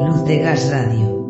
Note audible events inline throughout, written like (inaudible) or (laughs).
Luz de Gas Radio.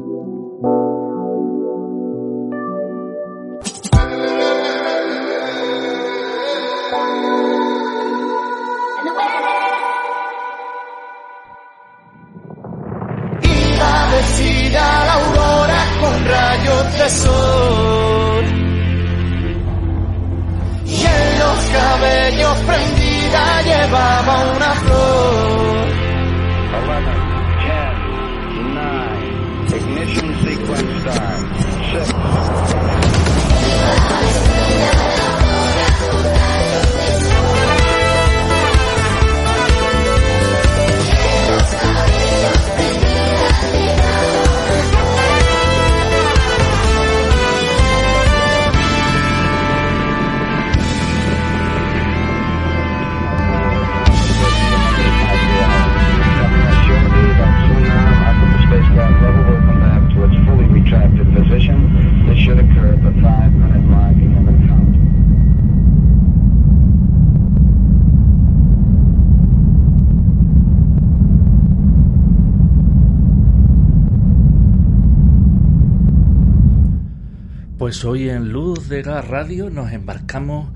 Radio nos embarcamos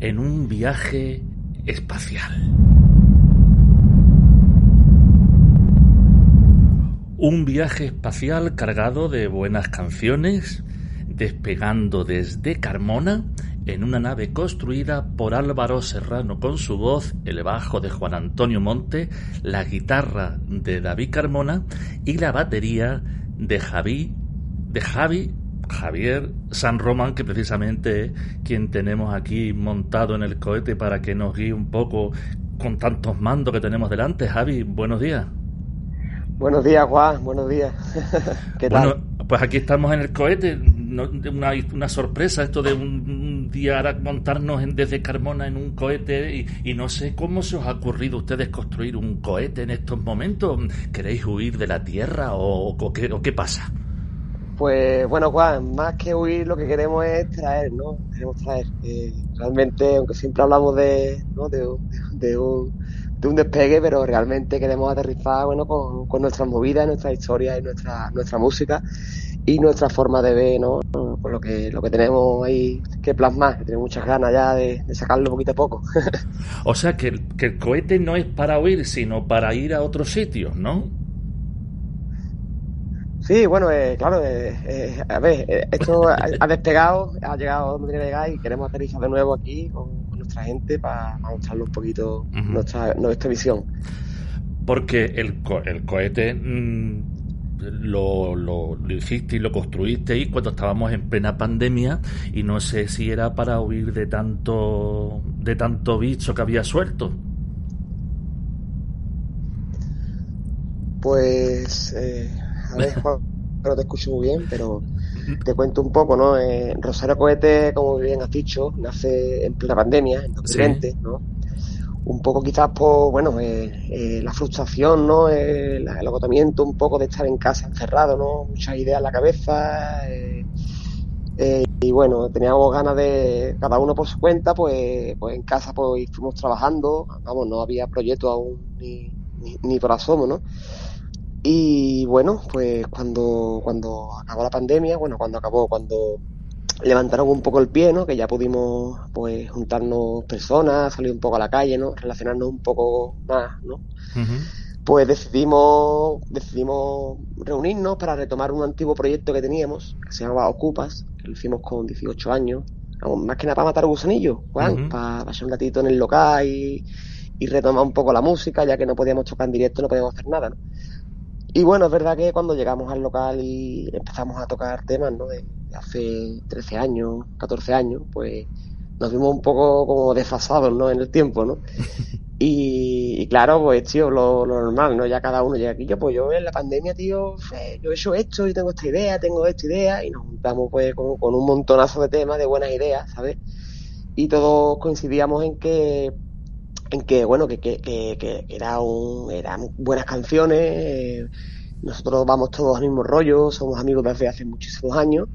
en un viaje espacial. Un viaje espacial cargado de buenas canciones, despegando desde Carmona en una nave construida por Álvaro Serrano con su voz, el bajo de Juan Antonio Monte, la guitarra de David Carmona y la batería de Javi, de Javi Javier San Román, que precisamente es quien tenemos aquí montado en el cohete para que nos guíe un poco con tantos mandos que tenemos delante. Javi, buenos días. Buenos días, Juan, buenos días. (laughs) ¿Qué tal? Bueno, pues aquí estamos en el cohete. Una, una sorpresa esto de un, día montarnos desde Carmona en un cohete y, no sé cómo se os ha ocurrido a ustedes construir un cohete en estos momentos. ¿Queréis huir de la Tierra o, o qué pasa? Pues bueno, Juan, más que huir lo que queremos es traer, ¿no? Queremos traer. Eh, realmente, aunque siempre hablamos de, ¿no? de, de, un, de un despegue, pero realmente queremos aterrizar, bueno, con, nuestras movidas, nuestras historias y nuestra, nuestra música y nuestra forma de ver, ¿no? Con lo que, lo que tenemos ahí que plasmar, tenemos muchas ganas ya de, de sacarlo poquito a poco. (laughs) o sea, que, que el cohete no es para huir, sino para ir a otros sitios, ¿no? Sí, bueno, eh, claro, eh, eh, a ver, esto ha, despegado, ha llegado donde tiene que llegar y queremos aterrizar de nuevo aquí con, nuestra gente para, mostrarle un poquito nuestra, nuestra visión. Porque el, el cohete mm, lo, lo, lo, hiciste y lo construiste cuando estábamos en plena pandemia y no sé si era para huir de tanto, de tanto bicho que había suelto. Pues... Eh a ver, Juan, no te escucho muy bien, pero te cuento un poco, ¿no? Eh, Rosario Cohete, como bien has dicho, nace en plena pandemia, en 2020, ¿no? Un poco quizás por, bueno, eh, eh, la frustración, ¿no? el agotamiento un poco de estar en casa encerrado, ¿no? Muchas ideas en la cabeza. y bueno, teníamos ganas de, cada uno por su cuenta, pues, pues en casa pues fuimos trabajando, vamos, no había proyecto aún ni, ni, ni por asomo, ¿no? Y bueno, pues cuando, cuando acabó la pandemia, bueno, cuando acabó, cuando levantaron un poco el pie, ¿no? Que ya pudimos, pues, juntarnos personas, salir un poco a la calle, ¿no? Relacionarnos un poco más, ¿no? Pues decidimos, decidimos reunirnos para retomar un antiguo proyecto que teníamos, que se llamaba Ocupas, que lo hicimos con 18 años, más que nada para matar gusanillos, Juan, para pasar un ratito en el local y, y retomar un poco la música, ya que no podíamos tocar en directo, no podíamos hacer nada, ¿no? Y bueno, es verdad que cuando llegamos al local y empezamos a tocar temas, ¿no? De, hace 13 años, 14 años, pues nos vimos un poco como desfasados, ¿no? En el tiempo, ¿no? (laughs) Y, claro, pues, tío, lo, normal, ¿no? Ya cada uno llega aquí, yo, pues yo en la pandemia, tío, yo he hecho esto y tengo esta idea, tengo esta idea, y nos juntamos, pues, con, con un montonazo de temas, de buenas ideas, ¿sabes? Y todos coincidíamos en que en que bueno que, que, que, era un, eran buenas canciones eh, nosotros vamos todos al mismo rollo somos amigos desde hace muchísimos años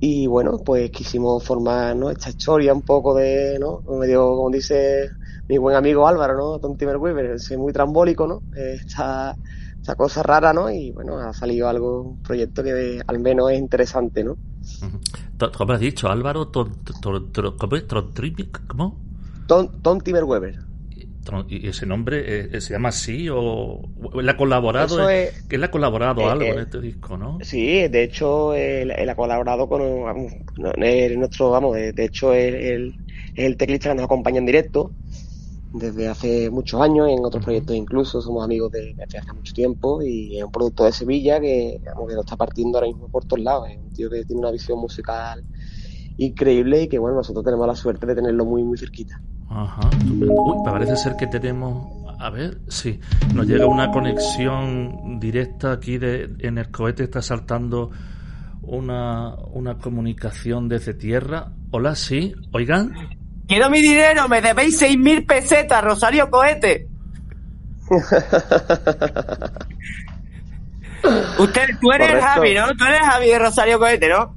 y bueno pues quisimos formar ¿no? esta historia un poco de no medio como dice mi buen amigo Álvaro no Tom Timberweaver es muy trambólico no esta, esta cosa rara, ¿no? Y bueno, ha salido algo, un proyecto que al menos es interesante, ¿no? ¿Cómo has dicho, Álvaro? ¿Cómo? Tom, Timberweber. ¿Y ese nombre eh, se llama así o él ha colaborado? Es, él ha colaborado eh, algo eh, en este disco, ¿no? Sí, de hecho él, él ha colaborado con vamos, nuestro, vamos, de hecho él, es el teclista que nos acompaña en directo desde hace muchos años, en otros proyectos incluso, somos amigos de, hace mucho tiempo y es un producto de Sevilla que, digamos, que lo está partiendo ahora mismo por todos lados, es un tío que tiene una visión musical increíble y que bueno, nosotros tenemos la suerte de tenerlo muy muy cerquita. Ajá, Uy, parece ser que tenemos, a ver, sí, nos llega una conexión directa aquí de, en el cohete, está saltando una, una comunicación desde tierra. Hola, sí, oigan. Quiero mi dinero, me debéis seis mil pesetas, Rosario Cohete. (laughs) Usted, tú eres Correcto. Javi, ¿no? Tú eres Javi de Rosario Cohete, ¿no?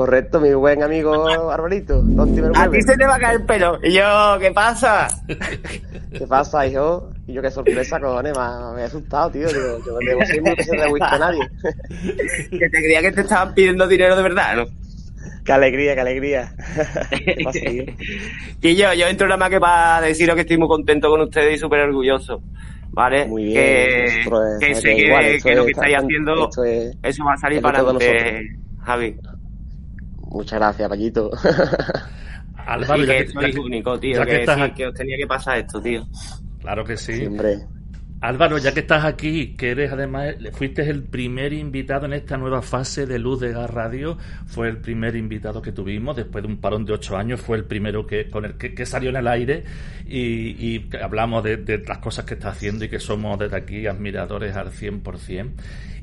Correcto, mi buen amigo Arbolito, A ti se te va a caer el pelo. Y yo, ¿qué pasa? (laughs) ¿Qué pasa, hijo? Y yo, qué sorpresa, cojones, me, ha- me he asustado, tío. Digo, yo no debo de whisky a nadie. (laughs) Que te creía que te estaban pidiendo dinero de verdad, ¿no? qué alegría, qué alegría. (laughs) ¿Qué pasa? Y yo, yo entro nada más que para deciros que estoy muy contento con ustedes y súper orgulloso. ¿Vale? Muy bien, Que, es- que que que, igual, que lo que estáis haciendo, es- eso va a salir para todos adelante, Javi. Muchas gracias, Pallito. Álvaro, (laughs) ya que ya que- único, tío. ya Que, que estás sí, aquí- que os tenía que pasar esto, tío. Claro que sí. Siempre. Álvaro, ya que estás aquí, que eres además, fuiste el primer invitado en esta nueva fase de Luz de Gas Radio, fue el primer invitado que tuvimos, después de un parón de ocho años, fue el primero que con el que, que salió en el aire y, y hablamos de, de las cosas que está haciendo y que somos desde aquí admiradores al 100%.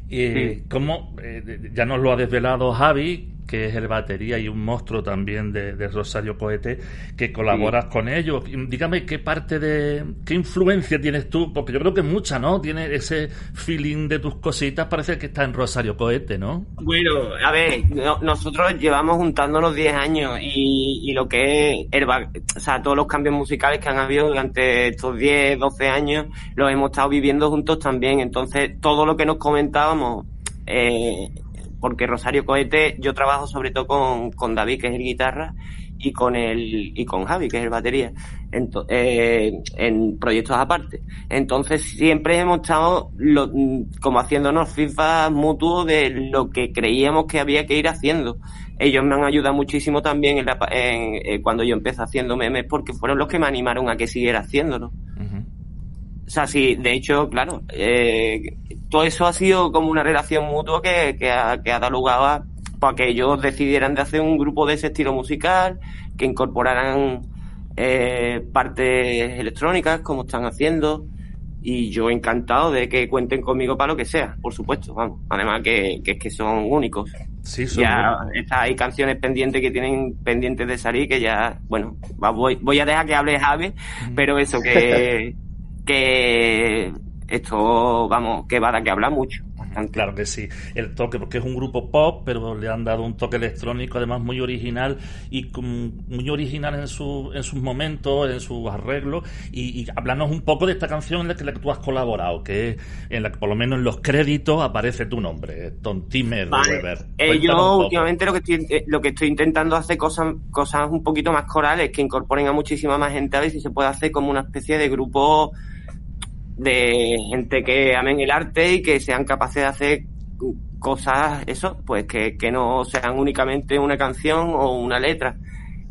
Y Sí. como eh, ya nos lo ha desvelado Javi, que es el batería y un monstruo también de, de Rosario Cohete, que colaboras con ellos. Dígame qué parte de, qué influencia tienes tú, porque yo creo que mucha, ¿no? Tiene ese feeling de tus cositas, parece que está en Rosario Cohete, ¿no? Bueno, a ver, no- nosotros llevamos juntándonos 10 años y, y lo que es el o sea, todos los cambios musicales que han habido durante estos 10, 12 años los hemos estado viviendo juntos también. Entonces, todo lo que nos comentábamos, eh, porque Rosario Cohete, yo trabajo sobre todo con, con David, que es el guitarra, y con el y con Javi, que es el batería, ento- eh, en proyectos aparte. Entonces siempre hemos estado lo- como haciéndonos feedback mutuo de lo que creíamos que había que ir haciendo. Ellos me han ayudado muchísimo también en la en- eh, cuando yo empecé haciendo memes porque fueron los que me animaron a que siguiera haciéndolo. O sea, sí, de hecho, claro, eh, todo eso ha sido como una relación mutua que, que, ha, que ha dado lugar a para que ellos decidieran de hacer un grupo de ese estilo musical, que incorporaran eh, partes electrónicas como están haciendo y yo encantado de que cuenten conmigo para lo que sea, por supuesto, vamos. Además que, que es que son únicos. Sí, son Ya está, hay canciones pendientes que tienen pendientes de salir que ya, bueno, voy, voy a dejar que hable Javi, pero eso que, (laughs) que esto, vamos, que va a dar que hablar mucho. bastante. Claro que sí, el toque, porque es un grupo pop, pero le han dado un toque electrónico, además muy original y muy original en, su, en sus momentos, en sus arreglos. Y, y háblanos un poco de esta canción en la que, la que tú has colaborado, que es en la que por lo menos en los créditos aparece tu nombre, Timer Vale. Weber. Eh, yo últimamente lo que estoy eh, lo que estoy intentando hacer cosas cosas un poquito más corales que incorporen a muchísima más gente a ver si se puede hacer como una especie de grupo de gente que amen el arte y que sean capaces de hacer cosas eso pues que, que no sean únicamente una canción o una letra.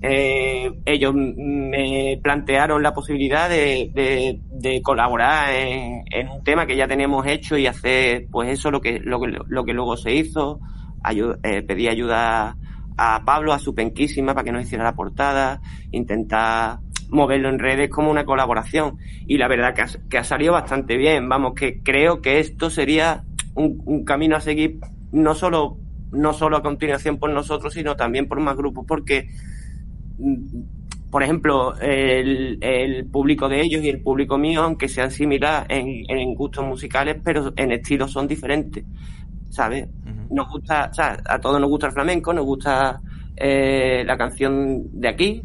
Eh, ellos me plantearon la posibilidad de, de, colaborar en, un tema que ya tenemos hecho y hacer pues eso lo que lo lo que luego se hizo. Ayu- eh, pedí ayuda a Pablo a su penquísima para que nos hiciera la portada intentar moverlo en redes como una colaboración. Y la verdad que ha, que ha salido bastante bien. Vamos que creo que esto sería un, un camino a seguir no solo no solo a continuación por nosotros sino también por más grupos porque mm, por ejemplo, el, el público de ellos y el público mío, aunque sean similares en, en gustos musicales, pero en estilos son diferentes, ¿sabes? Nos gusta, o sea, a todos nos gusta el flamenco, nos gusta eh, la canción de aquí,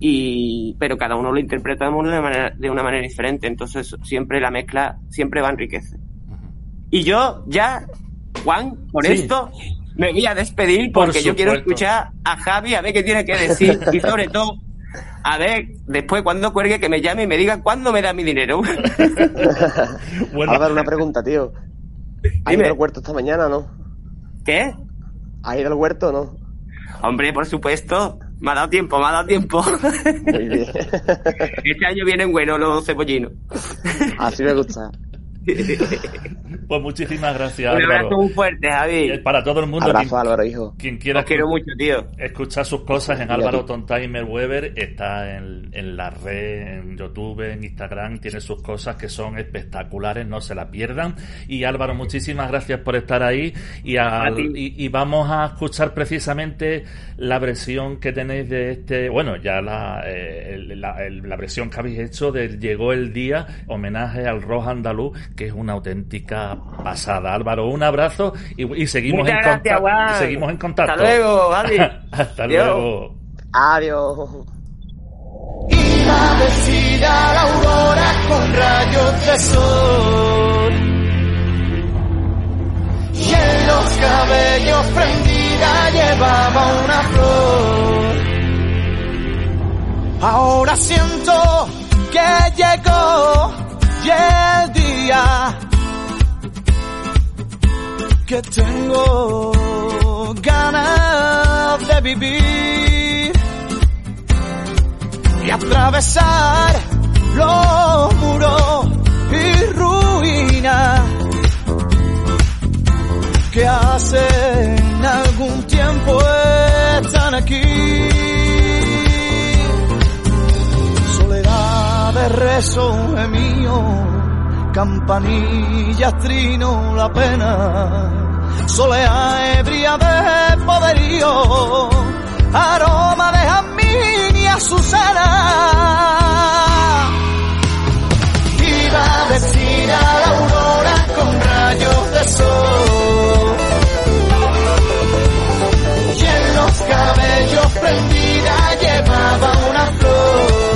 y pero cada uno lo interpretamos de, manera, de una manera diferente, entonces siempre la mezcla siempre va a enriquecer. Ujú. Y yo ya, Juan, por Sí. esto me voy a despedir Por porque yo quiero escuchar a Javi a ver qué tiene que decir (laughs) y sobre todo a ver después cuando cuelgue que me llame y me diga cuándo me da mi dinero. (laughs) Bueno, Álvaro, una pregunta, tío. ¿Has ido al huerto esta mañana, no? ¿Qué? ¿Has ido al huerto o no? Hombre, por supuesto. Me ha dado tiempo, me ha dado tiempo. Muy (laughs) bien. Este año vienen buenos los cebollinos. Así me gusta. (laughs) pues muchísimas gracias, Un abrazo muy fuerte, Javi. Para todo el mundo, Abrazo, quien, Álvaro, hijo. quien quiera Os quiero mucho, tío. escuchar sus cosas en. Álvaro Tontimer Weber, está en, en la red, en YouTube, en Instagram, tiene sus cosas que son espectaculares, no se la pierdan. Y Álvaro, muchísimas gracias por estar ahí y, a- y, y vamos a escuchar precisamente la versión que tenéis de este, bueno, ya la, eh, la versión que habéis hecho de Llegó el Día, homenaje al rock andaluz, que es una auténtica pasada. Álvaro, un abrazo y, y seguimos, Muchas en gracias, contacto, Juan. seguimos en contacto. Hasta luego. (laughs) Hasta Adiós. luego. Adiós. Iba vestida la aurora con rayos de sol. Y en los cabellos prendida llevaba una flor. Ahora siento que llegó que tengo ganas de vivir y atravesar los muros y ruinas que hace algún tiempo están aquí. Soledad de rezo mío, campanillas trino la pena, soleá ebria de poderío, aroma de jazmín y azucena. Iba vestida la aurora con rayos de sol. Y en los cabellos prendida llevaba una flor.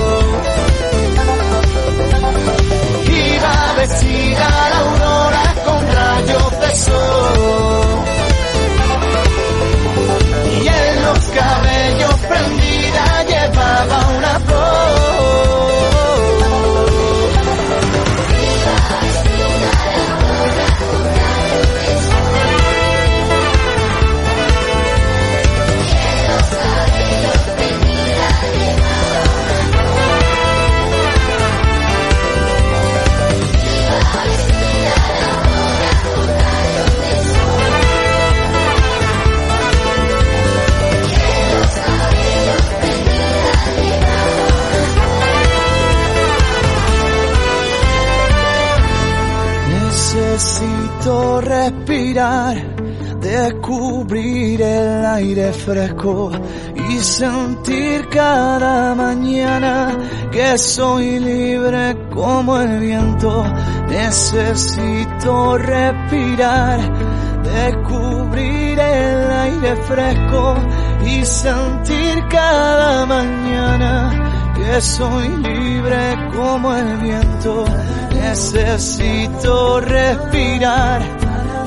Rayos respirar, descubrir el aire fresco y sentir cada mañana que soy libre como el viento. Necesito respirar, descubrir el aire fresco y sentir cada mañana que soy libre como el viento. Necesito respirar,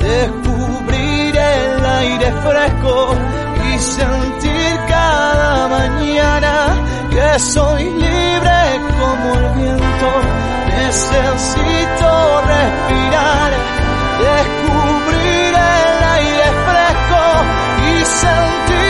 descubrir el aire fresco y sentir cada mañana que soy libre como el viento. Necesito respirar, descubrir el aire fresco y sentir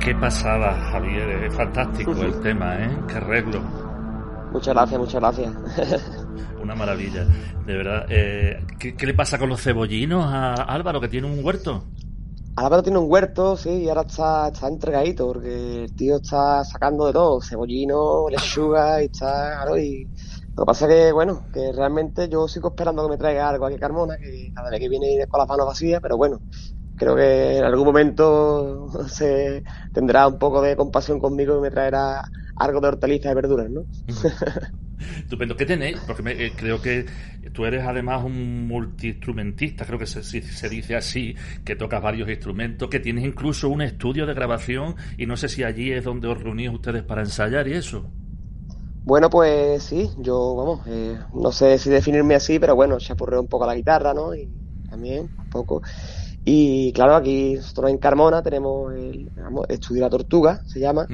Qué pasada, Javier. Es fantástico el tema, ¿eh? Qué arreglo. Muchas gracias, muchas gracias. (laughs) Una maravilla. De verdad. Eh, ¿qué, qué le pasa con los cebollinos a Álvaro, que tiene un huerto? Álvaro tiene un huerto, sí, y ahora está, está entregadito, porque el tío está sacando de todo, cebollino, lechuga, y está, claro, y lo que pasa es que, bueno, que realmente yo sigo esperando que me traiga algo aquí Carmona, que cada vez que viene con las manos vacías, pero bueno, creo que en algún momento (laughs) se tendrá un poco de compasión conmigo y me traerá algo de hortalizas y verduras, ¿no? Estupendo. ¿Qué tenéis? Porque me- eh, creo que tú eres además un multiinstrumentista, creo que se, se- dice así, que tocas varios instrumentos, que tienes incluso un estudio de grabación y no sé si allí es donde os reunís ustedes para ensayar y eso. Bueno, pues sí, yo, vamos, eh, no sé si definirme así, pero bueno, chapurreo un poco la guitarra, ¿no? Y también, un poco. Y claro, aquí nosotros en Carmona tenemos el digamos, Estudio La Tortuga, se llama,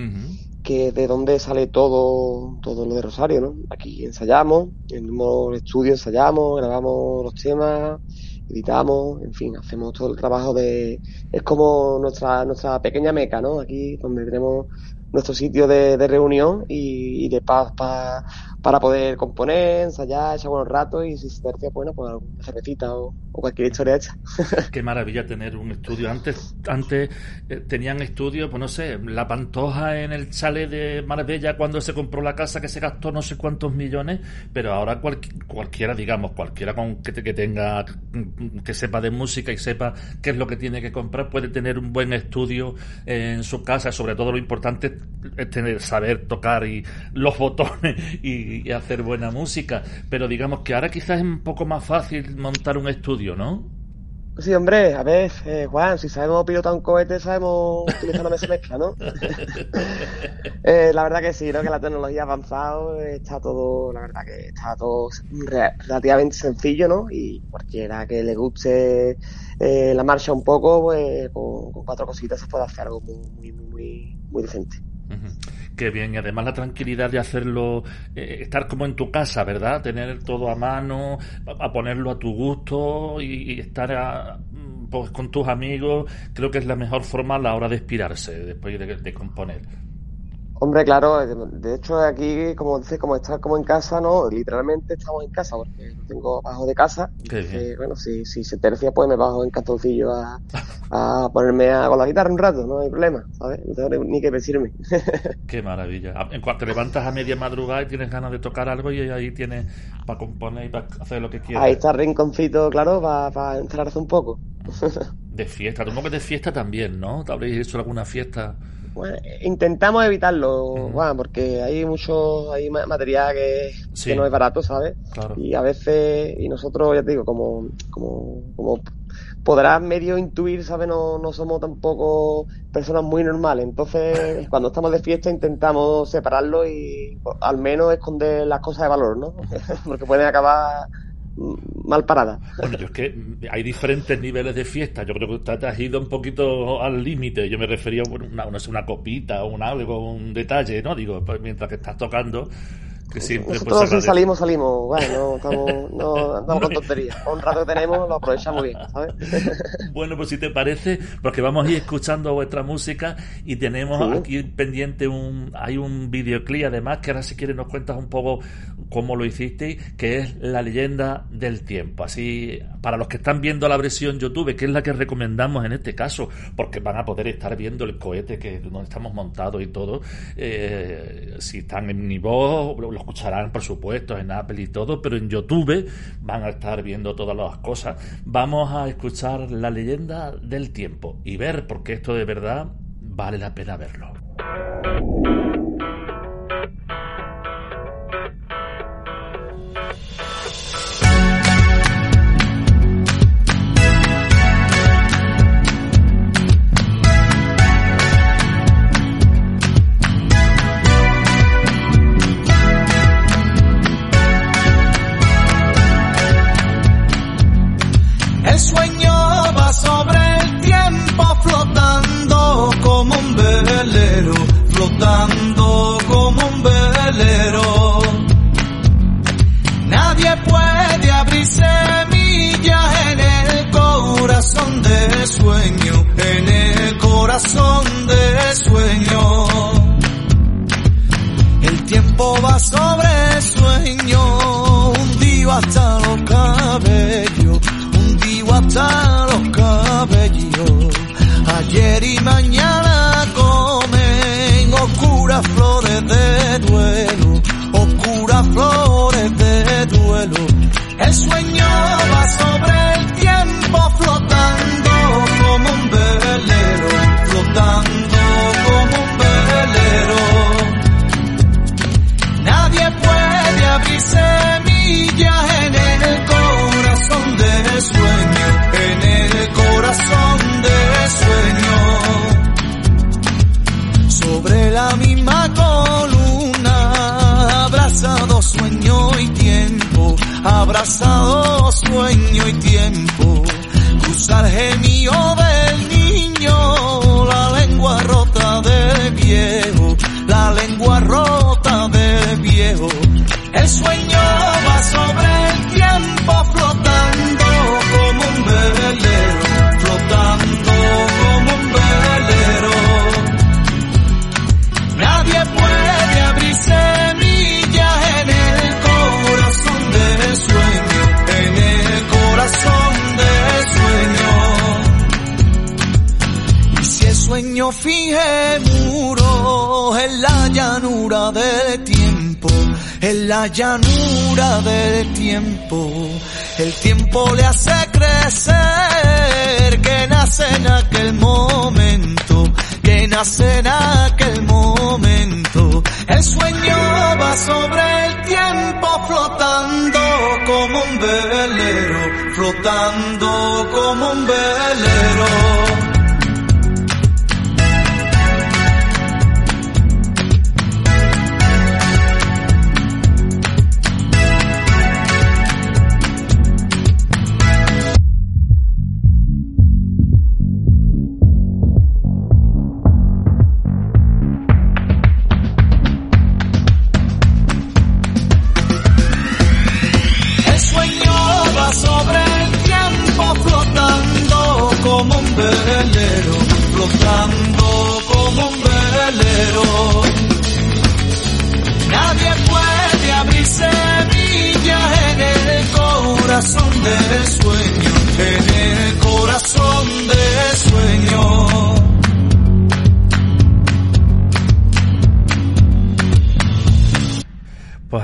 que es de donde sale todo, todo lo de Rosario, ¿no? Aquí ensayamos, en el mismo estudio ensayamos, grabamos los temas, editamos, en fin, hacemos todo el trabajo de... Es como nuestra, nuestra pequeña meca, ¿no? Aquí donde tenemos nuestro sitio de, de reunión y, y de paz pa- para poder componer, ensayar, echar buenos ratos y si se tercia, bueno, pues alguna cervecita o, cualquier historia hecha. (laughs) Qué maravilla tener un estudio. Antes, antes eh, tenían estudios, pues no sé, la Pantoja en el chalet de Marbella cuando se compró la casa que se gastó no sé cuántos millones, pero ahora cual- cualquiera, digamos, cualquiera con que, te- que tenga, que sepa de música y sepa qué es lo que tiene que comprar, puede tener un buen estudio en su casa. Sobre todo lo importante es tener, saber tocar y los botones y, y hacer buena música. Pero digamos que ahora quizás es un poco más fácil montar un estudio, ¿no? Sí, hombre, a ver, eh, Juan, si sabemos pilotar un cohete, sabemos utilizar una mesa mezcla, ¿no? (laughs) Eh, la verdad que sí, ¿no? Que la tecnología ha avanzado, está todo, la verdad que está todo re- relativamente sencillo, ¿no? Y cualquiera que le guste eh, la marcha un poco, pues con, con cuatro cositas se puede hacer algo muy, muy, muy, muy, decente. Ujú. Qué bien, y además la tranquilidad de hacerlo, eh, estar como en tu casa, ¿verdad? Tener todo a mano, a, ponerlo a tu gusto y, estar pues, con tus amigos, creo que es la mejor forma a la hora de inspirarse después de, de componer. Hombre, claro, de hecho aquí, como dices, como estar como en casa, ¿no? Literalmente estamos en casa, porque lo tengo bajo de casa. Bueno, si, si se tercia, pues me bajo en cantoncillo a, a ponerme a, con la guitarra un rato, no hay problema, ¿sabes? No tengo ni, que decirme. (laughs) Qué maravilla. En cuanto te levantas a media madrugada y tienes ganas de tocar algo y ahí tienes para componer y para hacer lo que quieras. Ahí está el rinconcito, claro, para encerrarse un poco. De fiesta, supongo que de fiesta también, ¿no? ¿Te habréis hecho alguna fiesta? Bueno, intentamos evitarlo. Juan, porque hay mucho, hay ma- material que, Sí. que no es barato, ¿sabes? Claro. Y a veces, y nosotros, ya te digo, como, como, como podrás medio intuir, ¿sabes? No, no somos tampoco personas muy normales. Entonces, (laughs) cuando estamos de fiesta intentamos separarlo y pues, al menos esconder las cosas de valor, ¿no? (laughs) Porque pueden acabar mal paradas. Bueno, yo es que hay diferentes niveles de fiesta. Yo creo que usted te has ido un poquito al límite. Yo me refería a una, sé, una copita o un algo, un detalle, ¿no? Digo, pues mientras que estás tocando, que siempre Nosotros si salimos, salimos. Bueno, no estamos, no con tonterías. Un rato que tenemos lo aprovechamos bien, ¿sabes? (laughs) Bueno, pues si te parece, porque vamos a ir escuchando vuestra música y tenemos Sí. aquí pendiente un, hay un videoclip además que ahora si quieres nos cuentas un poco cómo lo hicisteis, que es La leyenda del tiempo. Así, para los que están viendo la versión YouTube, que es la que recomendamos en este caso, porque van a poder estar viendo el cohete que donde estamos montados y todo. Eh, si están en mi voz, lo escucharán por supuesto en Apple y todo, pero en YouTube van a estar viendo todas las cosas. Vamos a escuchar la leyenda del tiempo y ver porque esto de verdad vale la pena verlo. velero, flotando como un velero. Nadie puede abrir semillas en el corazón de sueño, en el corazón de sueño. El tiempo va sobre sueño, hundido hasta los cabellos, hundido hasta los cabellos, ayer y mañana oscuras flores de duelo, oscuras flores de duelo. El sueño va sobre el tiempo flotando. La llanura del tiempo, el tiempo le hace crecer que nace en aquel momento, que nace en aquel momento. El sueño va sobre el tiempo flotando como un velero, flotando como un velero.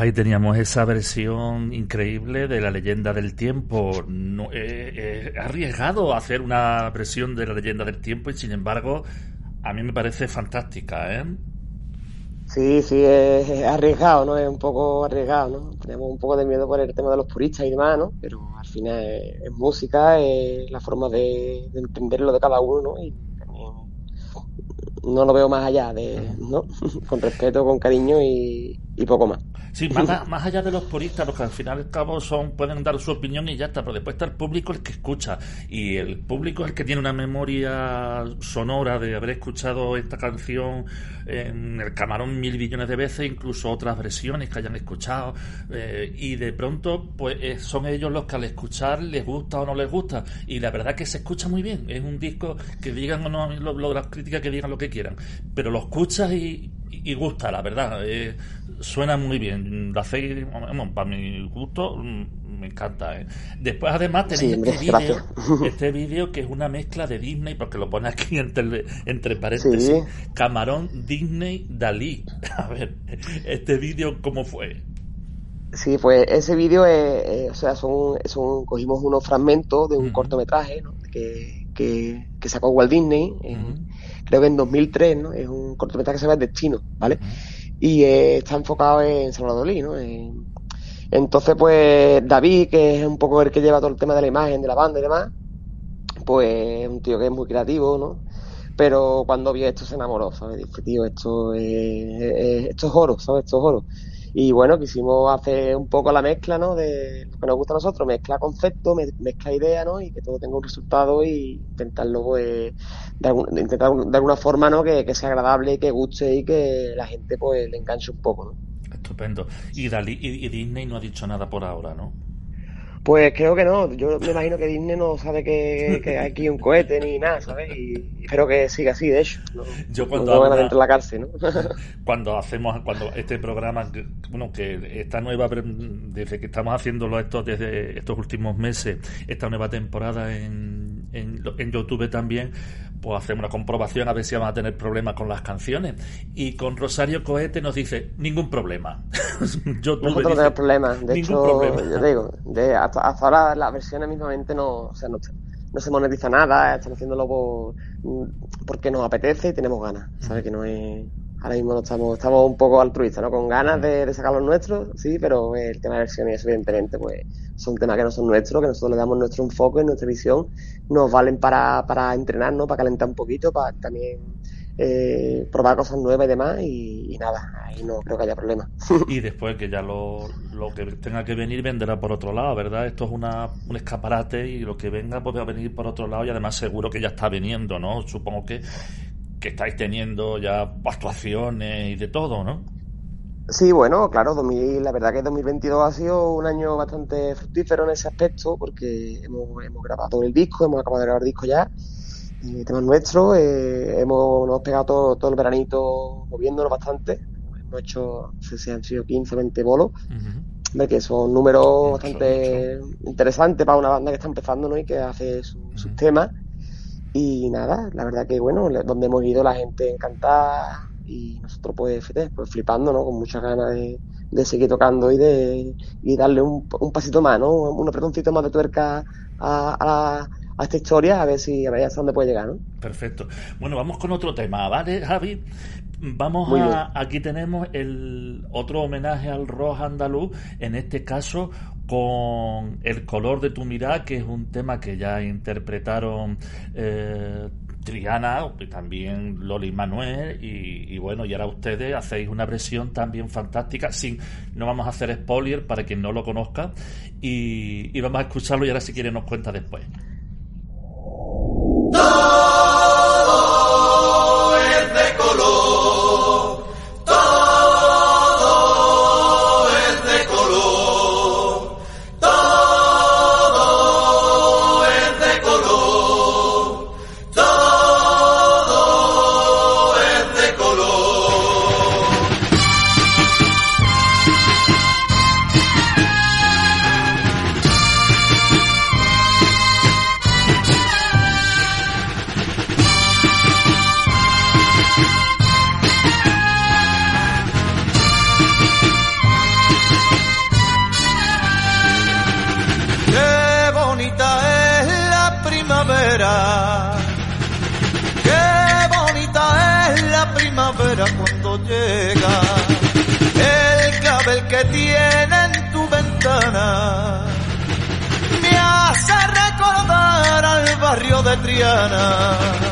Ahí teníamos esa versión increíble de la leyenda del tiempo. No, eh, eh, arriesgado hacer una versión de la leyenda del tiempo y sin embargo a mí me parece fantástica, ¿eh? Sí, sí, es, es arriesgado, ¿no? Es un poco arriesgado, ¿no? Tenemos un poco de miedo por el tema de los puristas y demás, ¿no? Pero al final es, es música, es la forma de, de entenderlo de cada uno, ¿no? Y no lo veo más allá de, ¿no? (laughs) con respeto, con cariño y, y poco más. Sí, más, más, allá de los puristas, los que al final y al cabo son, pueden dar su opinión y ya está, pero después está el público el que escucha. Y el público es el que tiene una memoria sonora de haber escuchado esta canción en el camarón mil billones de veces, incluso otras versiones que hayan escuchado. Eh, y de pronto, pues eh, son ellos los que al escuchar les gusta o no les gusta. Y la verdad que se escucha muy bien. Es un disco que digan o no, lo, lo, las críticas que digan lo que quieran. Pero lo escuchas y, y gusta, la verdad. Eh, suena muy bien. La hacéis, bueno, para mi gusto, mm, me encanta. ¿eh? Después, además, tenéis Sí, hombre, este vídeo, (laughs) este que es una mezcla de Disney, porque lo pone aquí entre, entre paréntesis. Sí. Camarón, Disney, Dalí. (laughs) A ver, este vídeo, ¿cómo fue? Sí, pues ese vídeo, eh, o sea, son, son, cogimos unos fragmentos de un cortometraje, ¿no? Que, que, que sacó Walt Disney, en- Ujú. Creo que en 2003, ¿no? Es un cortometraje que se llama Destino, ¿vale? Y eh, está enfocado en Salvador ¿no? En- entonces, pues David, que es un poco el que lleva todo el tema de la imagen de la banda y demás, pues es un tío que es muy creativo, ¿no? Pero cuando vio esto se enamoró, ¿sabes? Dice, tío, esto es, es- esto es oro, ¿sabes? Esto es oro. Y bueno, quisimos hacer un poco la mezcla, ¿no? De lo que nos gusta a nosotros, mezcla conceptos, me- mezcla ideas, ¿no? Y que todo tenga un resultado y intentarlo, pues, intentar de alguna forma, ¿no? Que, sea agradable, que guste y que la gente, pues, le enganche un poco, ¿no? Estupendo. Y, Dalí, y Disney no ha dicho nada por ahora, ¿no? Pues creo que no. Yo me imagino que Disney no sabe que, que hay aquí un cohete ni nada, ¿sabes? Y espero que siga así, de hecho. No, Yo no cuando a habla- meter en la cárcel, ¿no? (laughs) cuando hacemos cuando este programa bueno que esta nueva desde que estamos haciéndolo esto desde estos últimos meses esta nueva temporada en, en YouTube también pues hacemos una comprobación a ver si vamos a tener problemas con las canciones y con Rosario Cohete nos dice ningún problema (laughs) YouTube Nosotros no dice, tenemos problemas. De ningún hecho, problema. yo digo, de, hasta, hasta ahora las versiones mismamente no, o sea, no, no se monetiza nada, estamos haciéndolo por, porque nos apetece y tenemos ganas, ¿sabes? Que no es... Ahora mismo no estamos, estamos un poco altruistas, ¿no? Con ganas de, de sacar los nuestros, sí, pero el tema de versiones, evidentemente, pues son temas que no son nuestros, que nosotros le damos nuestro enfoque, nuestra visión, nos valen para, para entrenarnos, para calentar un poquito, para también eh, probar cosas nuevas y demás y, nada, ahí no creo que haya problema. (laughs) y después que ya lo, lo, que tenga que venir vendrá por otro lado, ¿verdad? Esto es una, un escaparate y lo que venga pues va a venir por otro lado y además seguro que ya está viniendo, ¿no? Supongo que, que estáis teniendo ya actuaciones y de todo, ¿no? Sí, bueno, claro, la verdad que 2022 ha sido un año bastante fructífero en ese aspecto porque hemos, hemos grabado el disco, hemos acabado de grabar el disco ya, y temas nuestros, eh, hemos, nos hemos pegado todo, todo el veranito moviéndonos bastante, hemos hecho, no sé si han sido 15, 20 bolos, que son números bastante interesantes para una banda que está empezando ¿no? y que hace sus temas. Y nada, la verdad que bueno, donde hemos ido la gente encantada y nosotros pues, pues flipando, ¿no? Con muchas ganas de, seguir tocando y de y darle un, un pasito más, ¿no? Un apretoncito más de tuerca a, a, esta historia a ver si a ver hasta dónde puede llegar, ¿no? Perfecto. Bueno, vamos con otro tema, ¿vale, Javi? Vamos a. Aquí tenemos el otro homenaje al rock andaluz, en este caso con El color de tu mirada, que es un tema que ya interpretaron eh, Triana, y también Loli Manuel, y, bueno, y ahora ustedes hacéis una versión también fantástica, sin, no vamos a hacer spoiler para quien no lo conozca, y, y vamos a escucharlo y ahora si quiere nos cuenta después. Adriana.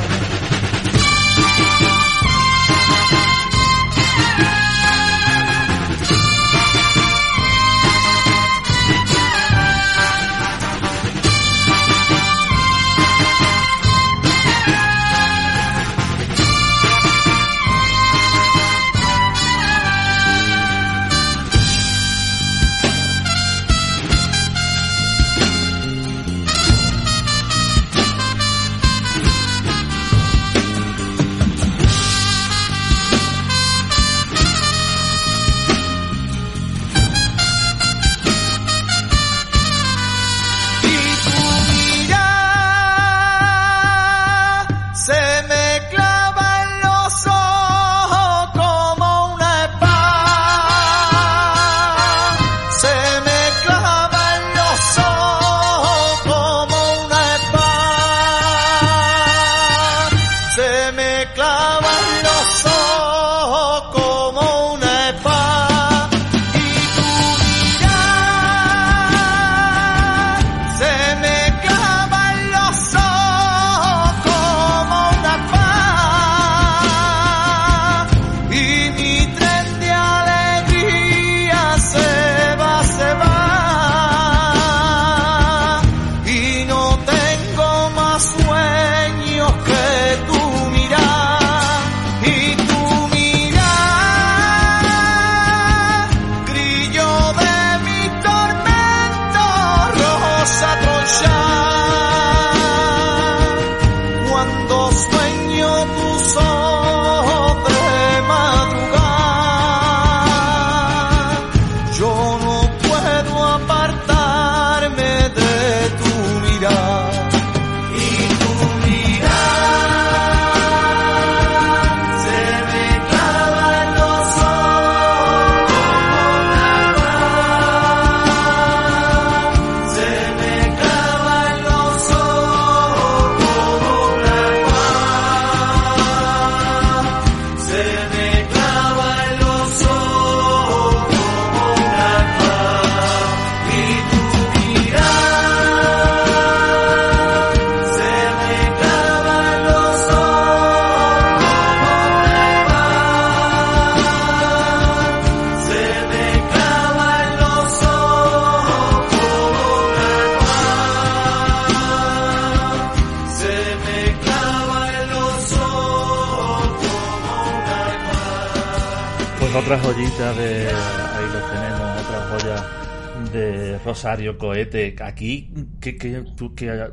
Rosario Cohete. Aquí, que, que, tú, que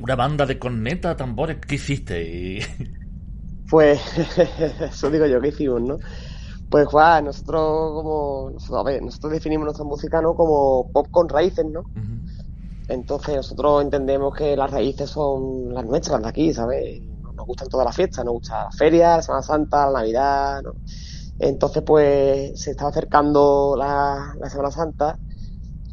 una banda de corneta, tambores, ¿qué hiciste? Pues, (laughs) eso digo yo, ¿qué hicimos, no? Pues Juan, nosotros como, nosotros, a ver, nosotros definimos nuestra música ¿no? como pop con raíces, ¿no? Entonces nosotros entendemos que las raíces son las nuestras de aquí, ¿sabes? Nos gustan todas las fiestas, nos gusta la feria, la Semana Santa, la Navidad, ¿no? Entonces pues se estaba acercando la, la Semana Santa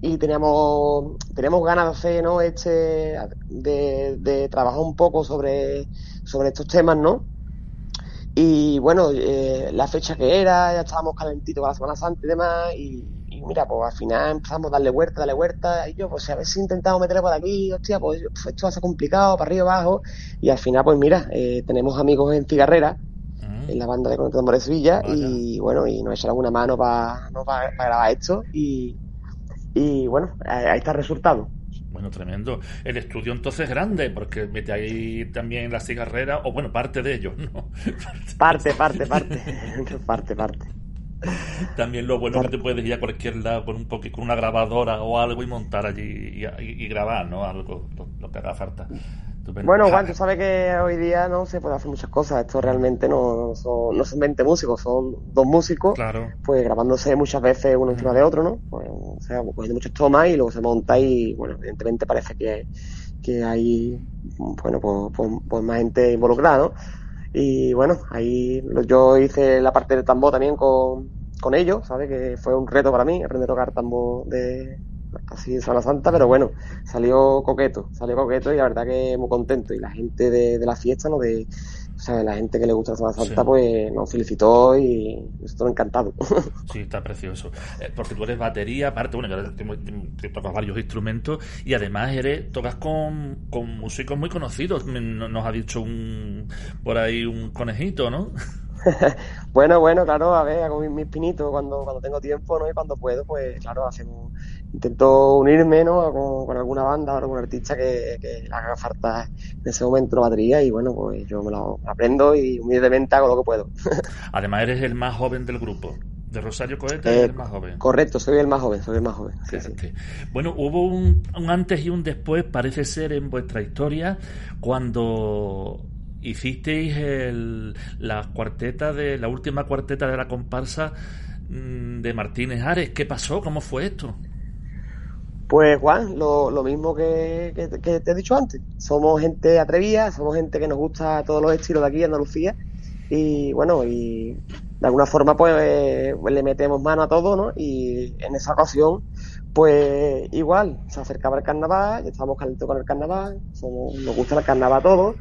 y teníamos, teníamos ganas de hacer, ¿no? Este, de, de trabajar un poco sobre, sobre estos temas, ¿no? Y bueno, eh, la fecha que era, ya estábamos calentitos con la Semana Santa y demás, y, y, mira, pues al final empezamos a darle vuelta, darle vuelta, y yo, pues a ver si intentamos meterle por aquí, hostia, pues, pues esto va a ser complicado, para arriba, abajo, y al final, pues mira, eh, tenemos amigos en Cigarrera, mm. en la banda de Conectador de Sevilla, Vaya. y bueno, y nos echaron una mano para ¿no? pa, pa grabar esto, y, y bueno, ahí está el resultado. Bueno, tremendo. El estudio entonces es grande, porque mete ahí también la cigarrera, o bueno, parte de ellos, (laughs) ¿no? Parte, parte, parte. (laughs) parte, parte. También lo bueno parte. que te puedes ir a cualquier lado con un poquito, con una grabadora o algo y montar allí y, y, y grabar, ¿no? Algo, lo, lo, que haga falta. Bueno, Juan, tú sabes que hoy día no se puede hacer muchas cosas. Esto realmente no son, no son 20 músicos, son dos músicos, claro. pues grabándose muchas veces uno encima de otro, ¿no? Pues, o sea, pues, cogiendo muchas tomas y luego se monta y, bueno, evidentemente parece que, que hay, bueno, pues, pues, pues más gente involucrada, ¿no? Y bueno, ahí yo hice la parte del tambor también con, con ellos, ¿sabes? Que fue un reto para mí aprender a tocar tambor de, así en Semana Santa, pero bueno, salió coqueto, salió coqueto y la verdad que muy contento. Y la gente de, de la fiesta, ¿no? De, o sea, la gente que le gusta la Semana Santa, sí. pues nos felicitó y nosotros encantados. (laughs) Sí, está precioso. Eh, porque tú eres batería, aparte, bueno, que, que tocas varios instrumentos y además eres, tocas con, con músicos muy conocidos. Nos ha dicho un por ahí un conejito, ¿no? (laughs) bueno, bueno, claro, a ver, hago mis, mis pinitos cuando, cuando tengo tiempo, ¿no? Y cuando puedo, pues claro, hacemos intento unirme ¿no? con, con, alguna banda o algún artista que, que, le haga falta en ese momento la batería y bueno, pues yo me lo aprendo y humildemente hago lo que puedo. (laughs) Además eres el más joven del grupo. De Rosario Cohete eh, el más joven. Correcto, soy el más joven, soy el más joven. Sí, sí. Bueno, hubo un, un, antes y un después, parece ser, en vuestra historia, cuando hicisteis el, la cuarteta de la última cuarteta de la comparsa mm, de Martínez Ares. ¿Qué pasó? ¿Cómo fue esto? Pues Juan, lo, mismo que, que, que, te he dicho antes. Somos gente atrevida, somos gente que nos gusta todos los estilos de aquí Andalucía. Y bueno, y de alguna forma pues le metemos mano a todo, ¿no? Y en esa ocasión, pues igual, se acercaba el carnaval, estamos calientes con el carnaval, somos, nos gusta el carnaval a todos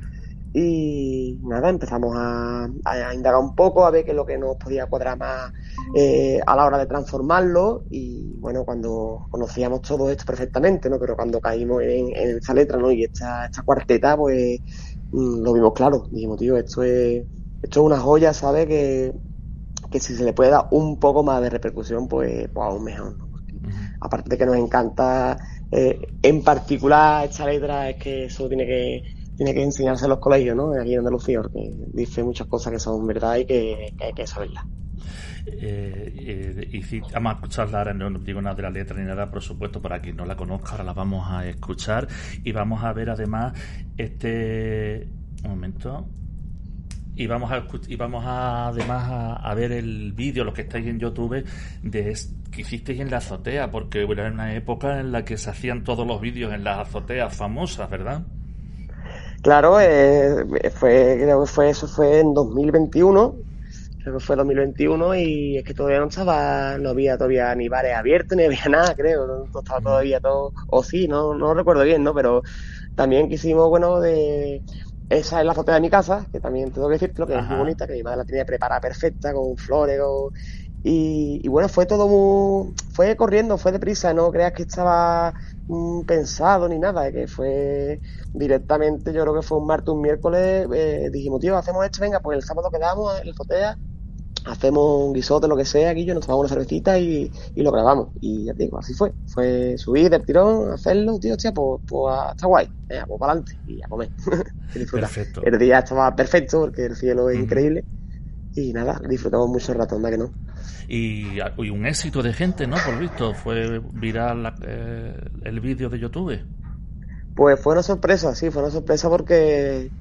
y nada, empezamos a, a, indagar un poco, a ver qué es lo que nos podía cuadrar más eh, a la hora de transformarlo y bueno, cuando conocíamos todo esto perfectamente, ¿no? Pero cuando caímos en, en esta letra, ¿no? Y esta, esta cuarteta, pues mmm, lo vimos claro, dijimos, tío, esto es, esto es una joya, ¿sabes? Que, que si se le puede dar un poco más de repercusión, pues, pues aún mejor, ¿no? Porque, aparte de que nos encanta eh, en particular esta letra, es que eso tiene que tiene que enseñarse en los colegios, ¿no? Aquí en Andalucía, porque dice muchas cosas que son verdad y que, hay que saberlas. Eh, eh, y si, vamos a escucharla ahora, no, digo nada de la letra ni nada, por supuesto, para quien no la conozca, ahora la vamos a escuchar y vamos a ver además este. Un momento. Y vamos a, y vamos a además a, a ver el vídeo, los que estáis en YouTube, de que hicisteis en la azotea, porque era una época en la que se hacían todos los vídeos en las azoteas famosas, ¿verdad? Claro, eh, fue, creo que fue, eso fue en 2021, creo que fue 2021 y es que todavía no estaba, no había todavía ni bares abiertos ni había (laughs) nada, creo, no estaba todavía todo, o sí, no, no recuerdo bien, ¿no? Pero también quisimos, bueno, de, esa es la foto de mi casa, que también tengo que decirte, que Ajá. es muy bonita, que mi madre la tenía preparada perfecta, con flores, con... Y, y, bueno, fue todo muy, fue corriendo, fue deprisa, no creas que estaba mm, pensado ni nada, que fue directamente, yo creo que fue un martes, un miércoles, eh, dijimos, tío, hacemos esto, venga, pues el sábado quedamos en el fotea, hacemos un guisote, lo que sea, aquí yo nos tomamos una cervecita y, y, lo grabamos. Y ya te digo, así fue. Fue subir del tirón, hacerlo, tío, hostia, pues, pues está guay. Venga, pues para adelante y a comer. (laughs) Perfecto. El día estaba perfecto porque el cielo es uh -huh. increíble. y nada, disfrutamos mucho el rato, anda que no. Y, y un éxito de gente, ¿no? Por visto, fue viral la- eh, el vídeo de YouTube. Pues fue una sorpresa, sí, fue una sorpresa porque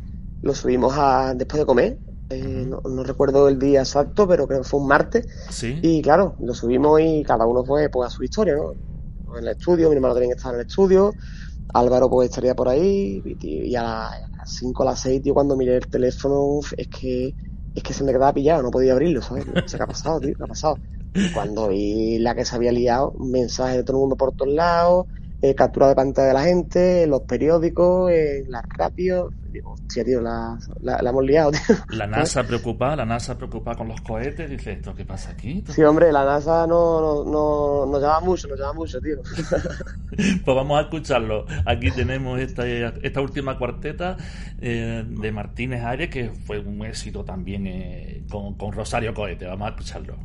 lo subimos a, después de comer. Eh, no, no recuerdo el día exacto, pero creo que fue un martes. Sí. Y claro, lo subimos y cada uno fue pues, a su historia, ¿no? En el estudio, mi hermano que estar en el estudio, Álvaro pues estaría por ahí, y, tío, y a las 5 a las 6, tío, cuando miré el teléfono, es que es que se me quedaba pillado, no podía abrirlo, ¿sabes? No sé qué ha pasado, tío, qué ha pasado. Y cuando vi la que se había liado, mensajes de todo el mundo por todos lados, eh, captura de pantalla de la gente, en los periódicos, en las radios. Digo, hostia, tío, la, la, la hemos liado, (laughs) tío. La NASA preocupada, la NASA preocupada con los cohetes, dice esto, ¿qué pasa aquí? Sí, hombre, la NASA no, no, no, nos llama mucho, nos llama mucho, tío. (laughs) Pues vamos a escucharlo. Aquí tenemos esta, esta última cuarteta eh, de Martínez Aires, que fue un éxito también eh, con, con Rosario Cohete. Vamos a escucharlo.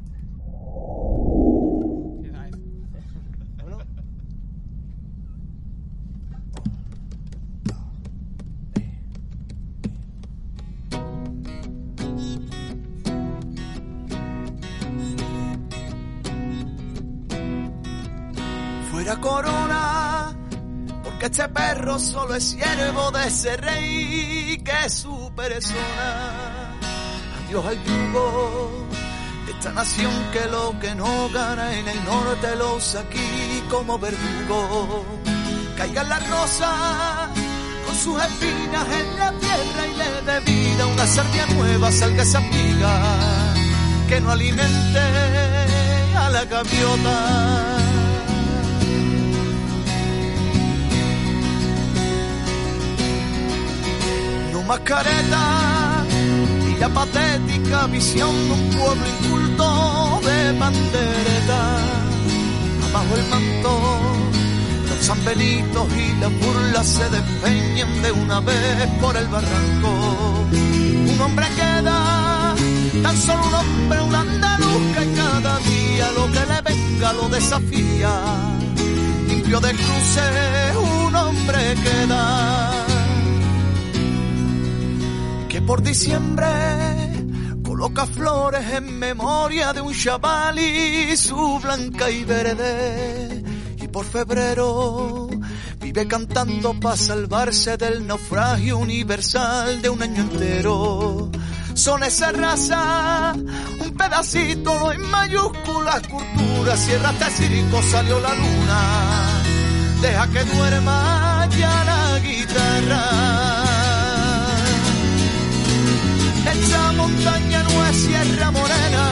Fuera corona, porque este perro solo es siervo de ese rey que es su persona. Adiós al yugo de esta nación que lo que no gana en el norte lo usa aquí como verdugo. Caigan las rosas con sus espinas en la tierra y le dé vida una sardia nueva, salga esa piga que no alimente a la gaviota. No más careta y la patética visión de un pueblo inculto de pandereta. Abajo el manto, los sanbenitos y las burlas se despeñan de una vez por el barranco. Un hombre queda, tan solo un hombre, un andaluz que cada día lo que le venga lo desafía. Limpio de cruces, un hombre queda que por diciembre coloca flores en memoria de un chaval y su blanca y verde. Y por febrero vive cantando para salvarse del naufragio universal de un año entero. Son esa raza, un pedacito, en mayúsculas, cultura, cierra este circo, salió la luna. Deja que duerma ya la guitarra. Esta montaña no es Sierra Morena,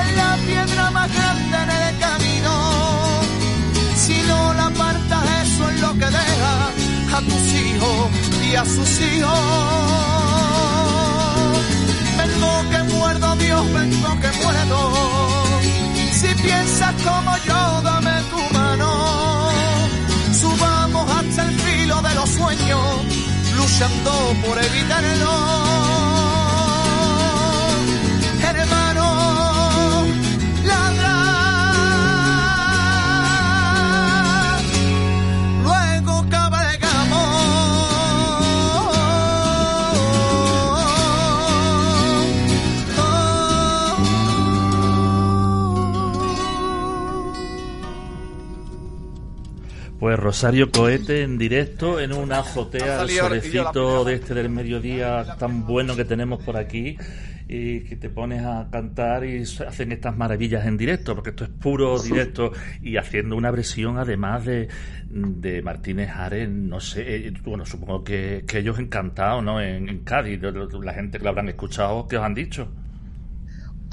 es la piedra más grande en el camino. Si no la apartas, eso es lo que deja a tus hijos y a sus hijos. Vengo que muerdo, Dios, vengo que muerdo. Si piensas como yo, dame tu mano. Subamos hasta el filo de los sueños luchando por evitarlo. Pues Rosario Cohete en directo en una azotea al solecito de este del mediodía tan bueno que tenemos por aquí y que te pones a cantar y hacen estas maravillas en directo, porque esto es puro (laughs) directo y haciendo una versión además de, de Martínez Ares, no sé, eh, bueno, supongo que, que ellos encantados, ¿no? En, en Cádiz, la gente que lo habrán escuchado, ¿qué os han dicho?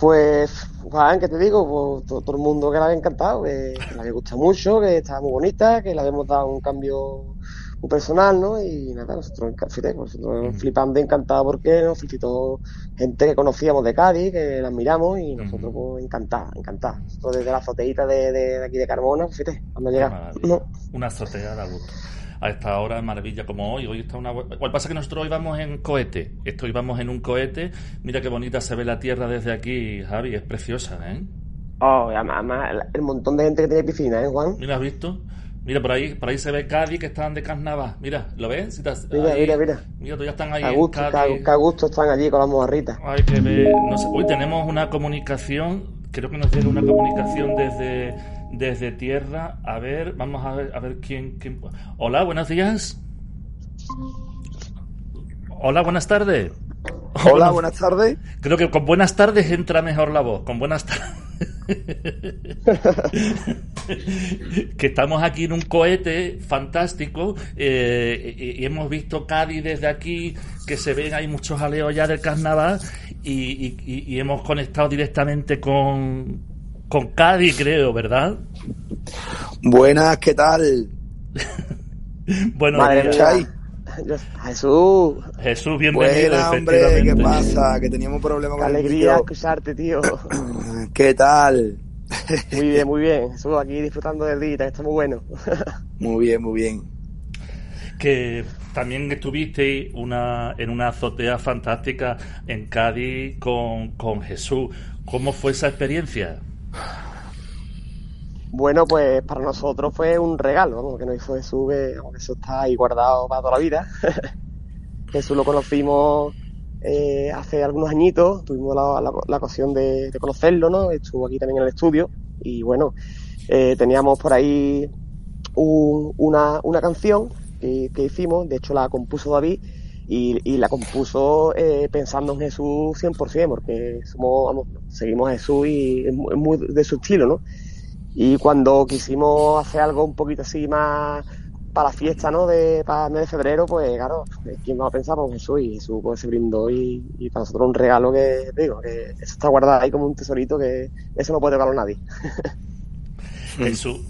Pues, Juan, ¿qué te digo? Pues to- todo, el mundo que la había encantado, que, que la había gustado mucho, que estaba muy bonita, que le habíamos dado un cambio muy personal, ¿no? Y nada, nosotros, fíjate, nosotros flipando encantados porque nos felicitó gente que conocíamos de Cádiz, que la admiramos y nosotros, pues, encantados, encantados. Nosotros desde la azoteíta de, de, de aquí de Carmona, fíjate, cuando llegamos. No. Una azotea da gusto. A esta hora, maravilla como hoy. Hoy está una. Igual pasa que nosotros hoy vamos en cohete. Esto hoy vamos en un cohete. Mira qué bonita se ve la tierra desde aquí, Javi. Es preciosa, ¿eh? Oh, además, el montón de gente que tiene piscina, ¿eh, Juan? Mira, ¿has visto? Mira, por ahí, por ahí se ve Cádiz que están de carnaval. Mira, ¿lo ves? Si Mira, ahí- mira, mira. Mira, tú ya están ahí A gusto, a gusto están allí con las mojarritas. Hay que ver, no sé, hoy tenemos una comunicación, creo que nos llega una comunicación desde, desde tierra. A ver, vamos a ver, a ver quién, quién- Hola, buenos días. Hola, buenas tardes. Hola, buenas tardes. Creo que con buenas tardes entra mejor la voz. Con buenas tardes. (laughs) que estamos aquí en un cohete fantástico eh, y, y hemos visto Cádiz desde aquí, que se ven, hay muchos aleos ya del carnaval y, y- y- y hemos conectado directamente con, con Cádiz, creo, ¿verdad? Buenas, ¿qué tal? (laughs) Bueno, Madre Jesús, Jesús, bienvenido. Buena, hombre, ¿qué pasa? Que teníamos problemas con el alegría escucharte, tío. (clears throat) ¿Qué tal? Muy bien, muy bien. Jesús, aquí disfrutando del día, que está muy bueno. (laughs) Muy bien, muy bien. que también estuviste una, en una azotea fantástica en Cádiz con, con Jesús. ¿Cómo fue esa experiencia? Bueno, pues para nosotros fue un regalo, vamos, que nos hizo Jesús, que, eso está ahí guardado para toda la vida. (laughs) Jesús lo conocimos eh, hace algunos añitos, tuvimos la, ocasión de, de conocerlo, ¿no? Estuvo aquí también en el estudio y bueno, eh, teníamos por ahí un- una, una canción que, que hicimos, de hecho la compuso David y, y la compuso eh, pensando en Jesús 100%, porque somos, vamos, seguimos a Jesús y es muy, de su estilo, ¿no? Y cuando quisimos hacer algo un poquito así más para la fiesta, ¿no? De, para mes de febrero, pues claro, ¿quién va a pensar? Pues Jesús, y Jesús pues, se brindó y, y para nosotros un regalo que, digo, que eso está guardado ahí como un tesorito que eso no puede tocarlo nadie. Jesús.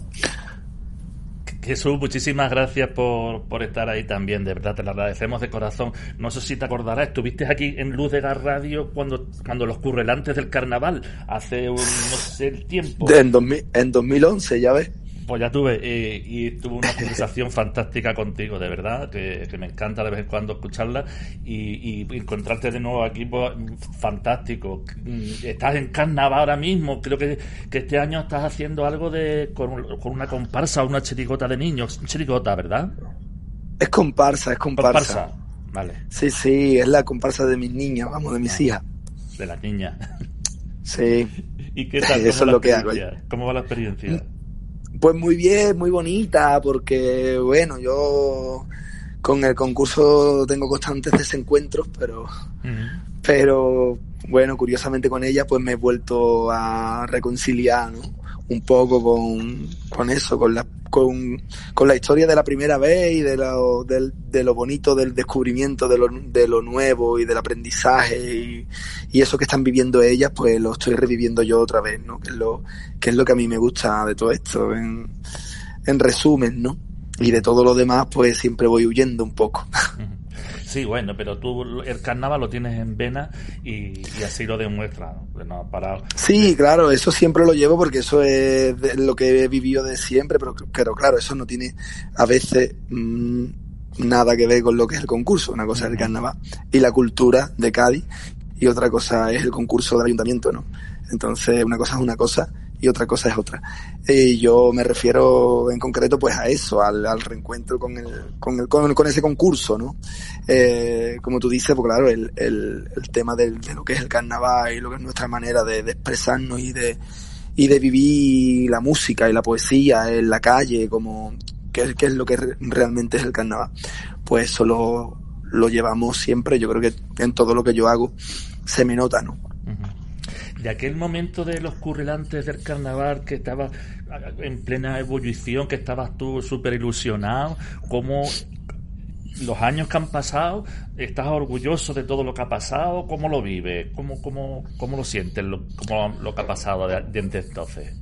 Jesús, muchísimas gracias por, por estar ahí también, de verdad, te lo agradecemos de corazón. No sé si te acordarás, estuviste aquí en Luz de Gas Radio cuando, cuando los currelantes del carnaval, hace un, no sé el tiempo. En, 2000 en 2011, ya ves. Pues ya tuve, eh, y tuve una conversación fantástica contigo, de verdad, que, que me encanta de vez en cuando escucharla y, y encontrarte de nuevo aquí, pues, fantástico. Estás en carnaval ahora mismo, creo que, que este año estás haciendo algo de con, con una comparsa, una chirigota de niños, chirigota, ¿verdad? Es comparsa, es comparsa. Comparsa, vale, Sí, sí, es la comparsa de mis niñas, vamos, de mis hijas. de las niñas. Sí. (laughs) ¿Y qué tal? (laughs) Eso ¿Cómo es lo que hago. ¿Cómo va la experiencia? Pues muy bien, muy bonita, porque bueno, yo con el concurso tengo constantes desencuentros, pero pero bueno, curiosamente con ella pues me he vuelto a reconciliar, ¿no? Un poco con, con eso, con la, con, con la historia de la primera vez y de lo, del- de lo bonito del descubrimiento de lo, de lo nuevo y del aprendizaje y, y eso que están viviendo ellas, pues lo estoy reviviendo yo otra vez, ¿no? Que es lo, que es lo que a mí me gusta de todo esto, en, en resumen, ¿no? Y de todo lo demás, pues siempre voy huyendo un poco. Sí, bueno, pero tú el carnaval lo tienes en vena y, y así lo demuestras. ¿no? No parado. Sí, claro, eso siempre lo llevo porque eso es lo que he vivido de siempre, pero, pero claro, eso no tiene a veces mm, nada que ver con lo que es el concurso. Una cosa es el carnaval y la cultura de Cádiz y otra cosa es el concurso del ayuntamiento, ¿no? Entonces, una cosa es una cosa y otra cosa es otra. Y yo me refiero en concreto pues a eso, al, reencuentro con el, con el, con, con ese concurso, ¿no? Eh, como tú dices, pues claro, el, el, tema del, de lo que es el carnaval y lo que es nuestra manera de, expresarnos y de, y de vivir la música y la poesía en la calle, como que, que es lo que re- realmente es el carnaval. Pues eso lo, lo llevamos siempre, yo creo que en todo lo que yo hago se me nota, ¿no? De aquel momento de los currilantes del carnaval que estaba en plena ebullición, que estabas tú súper ilusionado, ¿cómo los años que han pasado, estás orgulloso de todo lo que ha pasado? ¿Cómo lo vives? ¿Cómo, cómo, cómo lo sientes, lo, cómo, lo que ha pasado de, de entonces?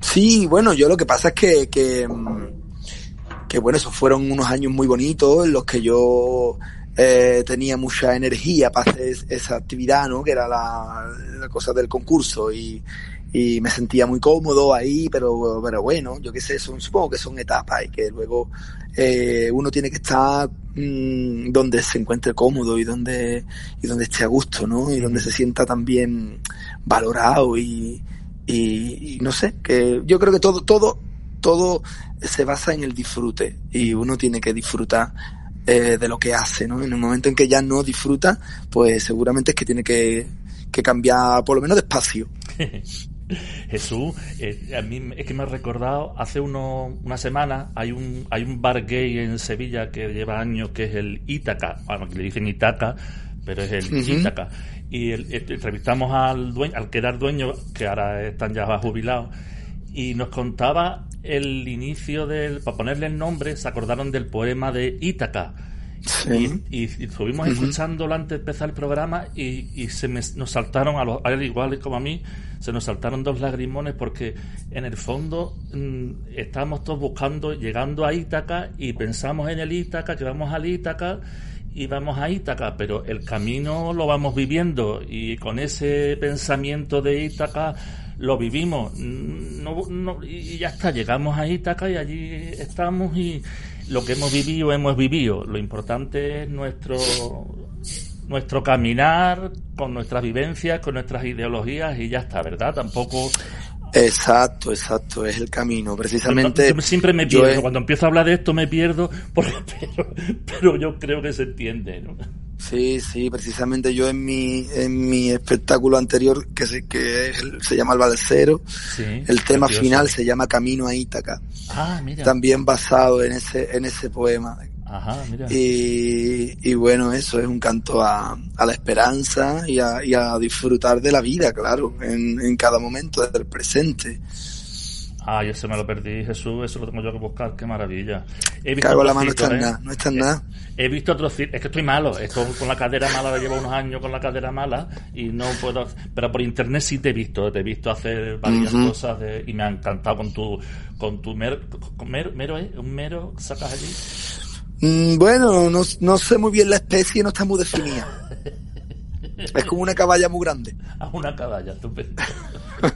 Sí, bueno, yo lo que pasa es que, que, mm, que bueno, esos fueron unos años muy bonitos en los que yo eh, tenía mucha energía para hacer es- esa actividad, ¿no? Que era la, la cosa del concurso y, y me sentía muy cómodo ahí, pero, pero bueno, yo qué sé, son, supongo que son etapas y que luego eh, uno tiene que estar mm, donde se encuentre cómodo y donde, y donde esté a gusto, ¿no? Y donde se sienta también valorado y, y, y no sé, que yo creo que todo, todo todo se basa en el disfrute y uno tiene que disfrutar eh, de lo que hace, ¿no? En el momento en que ya no disfruta, pues seguramente es que tiene que, que cambiar por lo menos de espacio. (laughs) Jesús, eh, a mí es que me ha recordado, hace uno, una semana hay un, hay un bar gay en Sevilla que lleva años que es el Ítaca, bueno, que le dicen Itaca, pero es el Ítaca. Y el, entrevistamos al dueño, al que era el dueño, que ahora están ya jubilados, y nos contaba el inicio del, para ponerle el nombre, se acordaron del poema de Ítaca. Y, estuvimos escuchándolo antes de empezar el programa y, se nos saltaron, a, los, a él igual como a mí, se nos saltaron dos lagrimones porque en el fondo mm, estábamos todos buscando, llegando a Ítaca y pensamos en el Ítaca, que vamos al Ítaca y vamos a Ítaca, pero el camino lo vamos viviendo y con ese pensamiento de Ítaca lo vivimos no, y ya está, llegamos a Ítaca y allí estamos y lo que hemos vivido, hemos vivido. Lo importante es nuestro nuestro caminar con nuestras vivencias, con nuestras ideologías y ya está, ¿verdad? Tampoco Exacto, exacto, es el camino. Precisamente. Yo siempre me pierdo, cuando empiezo a hablar de esto me pierdo, (laughs) porque, pero, pero yo creo que se entiende, ¿no? Sí, sí, precisamente yo en mi, en mi espectáculo anterior, que se, que se llama El Balcero, el tema final se llama Camino a Ítaca. Ah, mira. También basado en ese, en ese poema. Ajá, mira. Y, y bueno, eso es un canto a, a la esperanza y a, y a disfrutar de la vida, claro, en, en cada momento del presente. Ah, yo se me lo perdí, Jesús, eso lo tengo yo que buscar, qué maravilla. He visto la mano, está en ¿eh? nada, no está nada. He visto otros es que estoy malo, esto con la cadera mala, llevo unos años con la cadera mala y no puedo, pero por internet sí te he visto, te he visto hacer varias cosas y me ha encantado con tu, con tu mero, mero, mero, ¿eh? Un mero sacas allí. Mm, bueno, no, no sé muy bien la especie, no está muy definida. Es como una caballa muy grande. (laughs) Ah, una caballa, estupendo.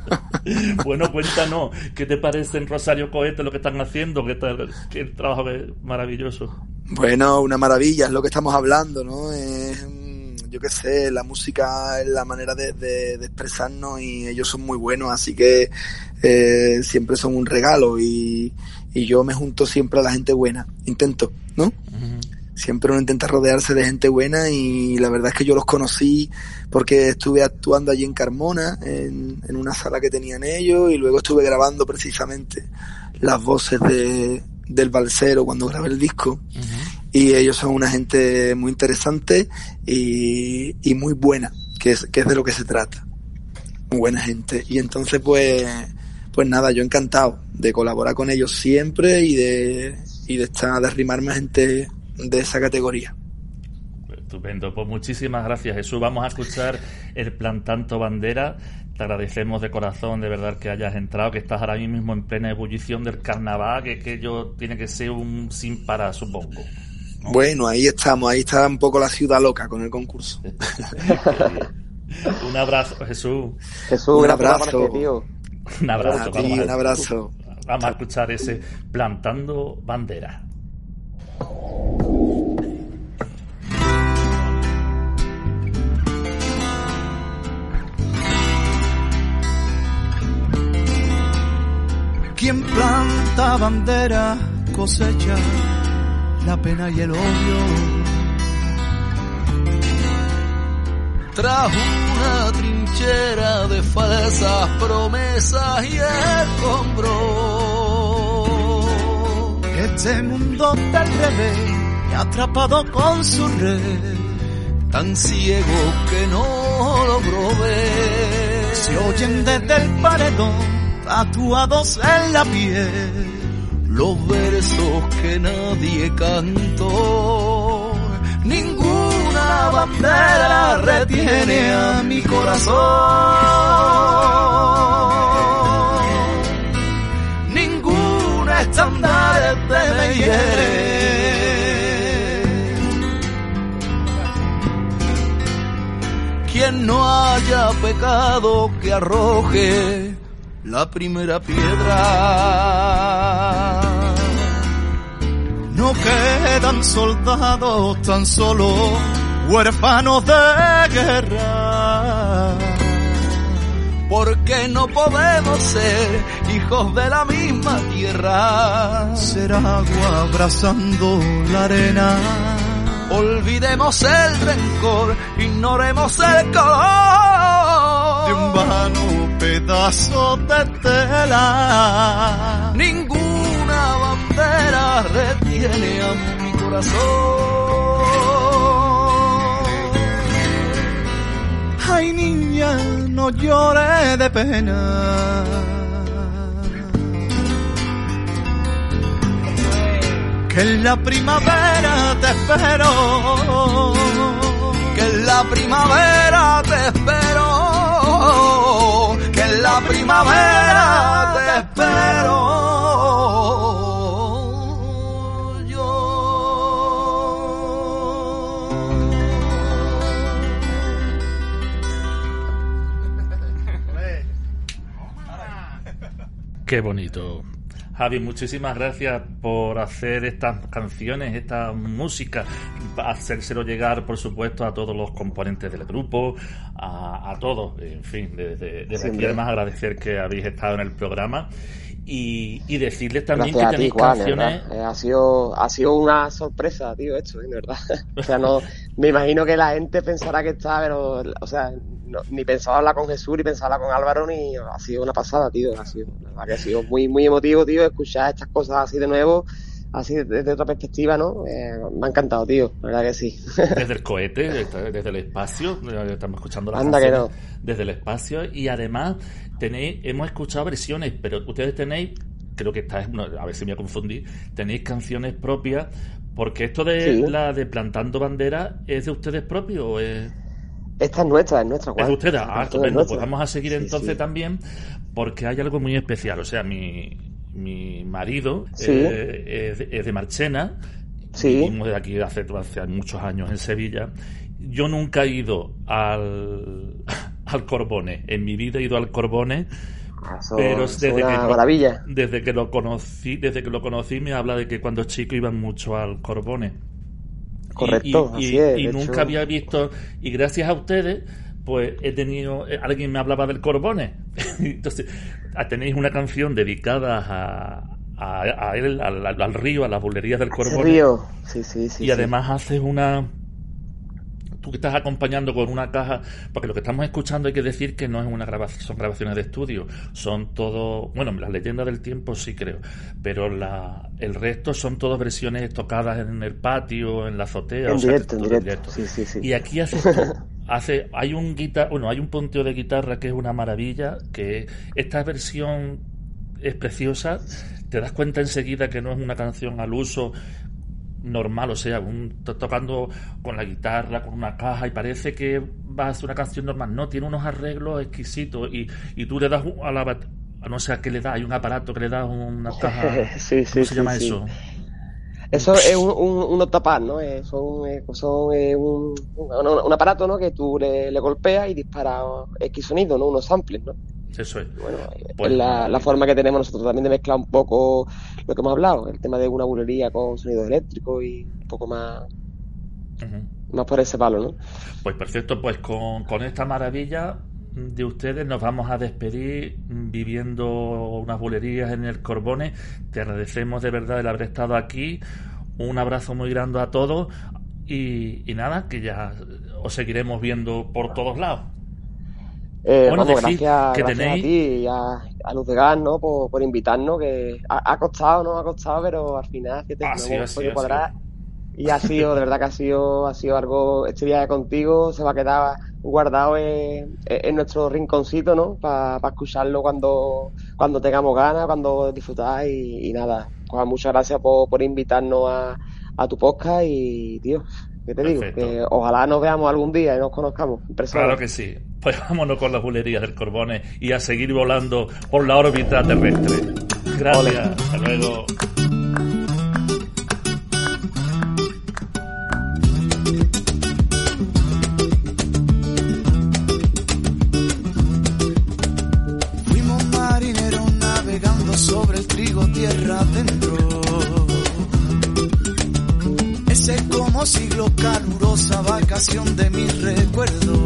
(laughs) bueno, cuéntanos, ¿qué te parece en Rosario Cohete lo que están haciendo? ¿Qué, tal, qué trabajo maravilloso? Bueno, una maravilla, es lo que estamos hablando, ¿no? Es, yo qué sé, la música es la manera de, expresarnos y ellos son muy buenos, así que eh, siempre son un regalo y, yo me junto siempre a la gente buena, intento, ¿no? Siempre uno intenta rodearse de gente buena y la verdad es que yo los conocí porque estuve actuando allí en Carmona, en, una sala que tenían ellos y luego estuve grabando precisamente las voces de, del balsero cuando grabé el disco. Y ellos son una gente muy interesante y, y muy buena, que es, que es de lo que se trata. Muy buena gente. Y entonces pues, pues nada, yo encantado de colaborar con ellos siempre y de, y de estar, de arrimarme a gente de esa categoría. Estupendo, pues muchísimas gracias Jesús. Vamos a escuchar el plan Tanto Bandera. Te agradecemos de corazón, de verdad, que hayas entrado, que estás ahora mismo en plena ebullición del carnaval, que, que yo tiene que ser un sin para, supongo. Bueno, ahí estamos, ahí está un poco la ciudad loca con el concurso. (laughs) un abrazo, Jesús. Jesús, un abrazo. tío. Un abrazo. un abrazo. Vamos a escuchar ese plantando bandera. Quien planta bandera cosecha la pena y el odio. Tras una trinchera de falsas promesas y escombros. Este mundo del revés, atrapado con su red, tan ciego que no logró ver. Se oyen desde el paredón tatuados en la piel, los versos que nadie cantó. Ninguna bandera retiene a mi corazón. Ninguna estandarte me hiere. Quien no haya pecado que arroje la primera piedra. No quedan soldados tan solo huérfanos de guerra. porque no podemos ser hijos de la misma tierra. Ser agua abrazando la arena. Olvidemos el rencor, ignoremos el color de un vano pedazo de tela. Ninguna bandera retiene a mi corazón. Ay niña, no llores de pena. Que en la primavera te espero. Que en la primavera te espero. La primavera te espero. Qué bonito. Javi, muchísimas gracias por hacer estas canciones, esta música, hacérselo llegar, por supuesto, a todos los componentes del grupo, a, todos, en fin, desde, aquí además agradecer que habéis estado en el programa y, y decirles también que tenéis canciones. Eh, ha sido ha sido una sorpresa, tío, esto, de verdad. (laughs) o sea, no me imagino que la gente pensará que está, pero, o sea, ni pensaba hablar con Jesús, ni pensaba hablar con Álvaro, ni ha sido una pasada, tío. Ha sido, ha sido muy, muy emotivo, tío, escuchar estas cosas así de nuevo así desde otra perspectiva, ¿no? Eh, me ha encantado, tío, la verdad que sí. (laughs) Desde el cohete, desde el espacio, estamos escuchando las Anda que no. desde el espacio y además tenéis, hemos escuchado versiones, pero ustedes tenéis, creo que está, a ver si me confundí, tenéis canciones propias, porque esto de la de plantando bandera es de ustedes propios o es... Esta es nuestra, es nuestra. Es de ustedes, ah, estupendo. Pues vamos a seguir entonces también, porque hay algo muy especial. O sea, mi, mi marido eh, es, de Marchena. Sí. Vivimos de aquí hace, hace muchos años en Sevilla. Yo nunca he ido al, al Corbone. En mi vida he ido al Corbone. Ah, pero desde que, maravilla. desde que lo conocí, desde que lo conocí me habla de que cuando chico iban mucho al Corbone. Correcto, y, y, nunca había visto, y gracias a ustedes, pues he tenido, eh, alguien me hablaba del Corbone. (laughs) Entonces, ah, tenéis una canción dedicada a, a, él, al, río, a las bulerías del Corbone. Río, sí, sí, sí. Y además haces una, tú que estás acompañando con una caja, porque lo que estamos escuchando hay que decir que no es una grabación, son grabaciones de estudio, son todo, bueno, las leyendas del tiempo sí creo, pero la, el resto son todas versiones tocadas en el patio, en la azotea, en directo, en directo. Sí, sí, sí. Y aquí haces (laughs) hace, hay un guitar, bueno, hay un punteo de guitarra que es una maravilla, que esta versión es preciosa, te das cuenta enseguida que no es una canción al uso normal, o sea, un, tocando con la guitarra, con una caja, y parece que va a ser una canción normal. No, tiene unos arreglos exquisitos y, y tú le das a la no sé a qué le da, hay un aparato que le da una (laughs) caja. sí, sí, ¿Cómo se llama eso? Eso es un, un, un ¿no? Son, son un, un, aparato, ¿no? Que tú le, le golpeas y dispara X sonido, ¿no? Unos samples, ¿no? Eso es. Bueno, pues, la, la, forma que tenemos nosotros también de mezclar un poco lo que hemos hablado, el tema de una bulería con sonido eléctrico y un poco más, más por ese palo, ¿no? Pues perfecto, pues con, con esta maravilla de ustedes nos vamos a despedir viviendo unas bulerías en el Corbone. Te agradecemos de verdad el haber estado aquí. Un abrazo muy grande a todos y, y nada, que ya os seguiremos viendo por todos lados. Eh, bueno, gracias, que tenéis... a ti y a, Luz de Gas, ¿no? Por, invitarnos, que ha, costado, ¿no? Ha costado, pero al final que te ah, sí, cuadrar. Y ha sido, de verdad que ha sido, ha sido algo, este viaje contigo se va a quedar guardado en, nuestro rinconcito, ¿no? Para escucharlo cuando, cuando tengamos ganas, cuando disfrutáis y, nada. Pues muchas gracias por, por invitarnos a, a tu podcast y, tío, ¿qué te digo? Que ojalá nos veamos algún día y nos conozcamos. Claro que sí. Pues vámonos con las bulerías del Corbone y a seguir volando por la órbita terrestre. Gracias. Hasta luego. Fuimos marineros navegando sobre el trigo tierra adentro. Ese como siglo calurosa vacación de mis recuerdos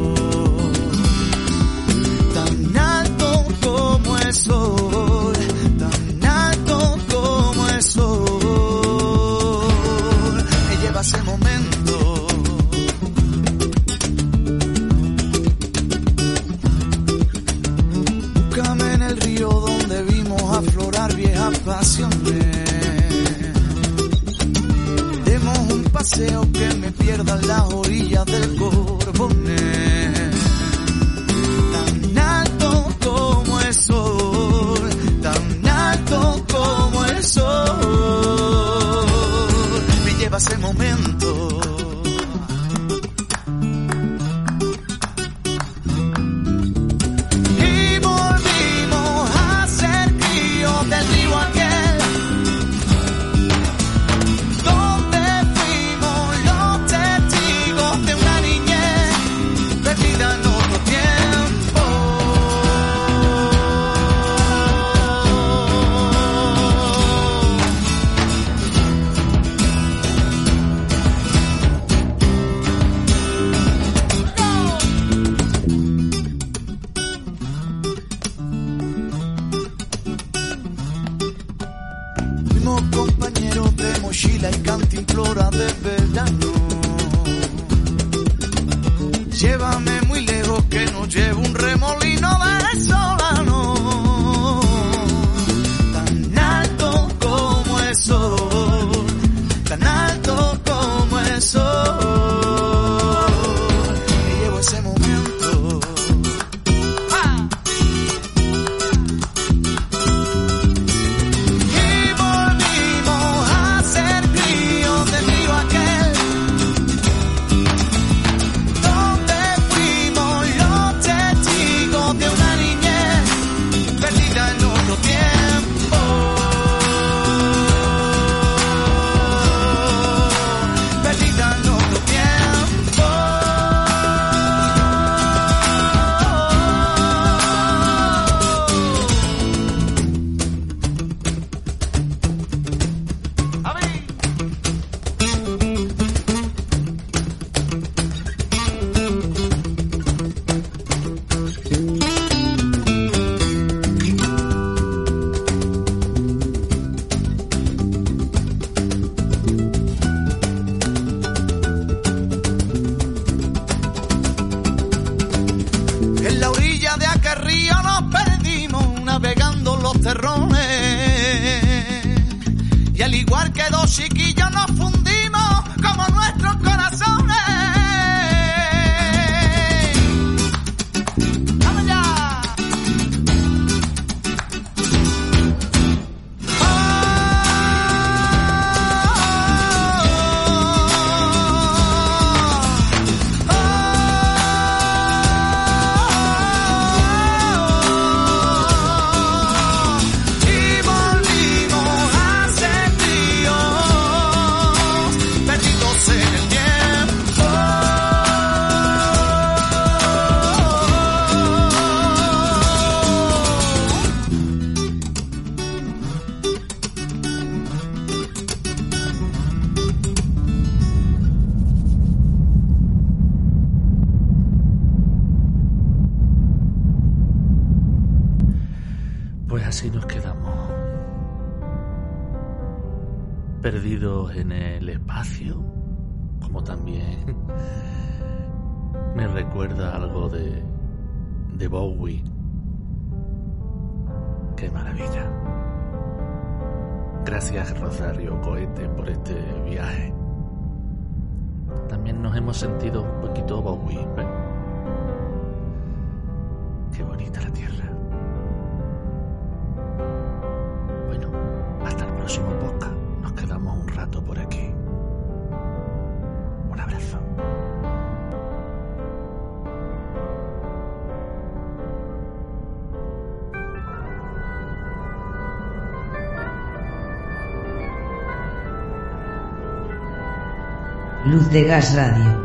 de Gas Radio.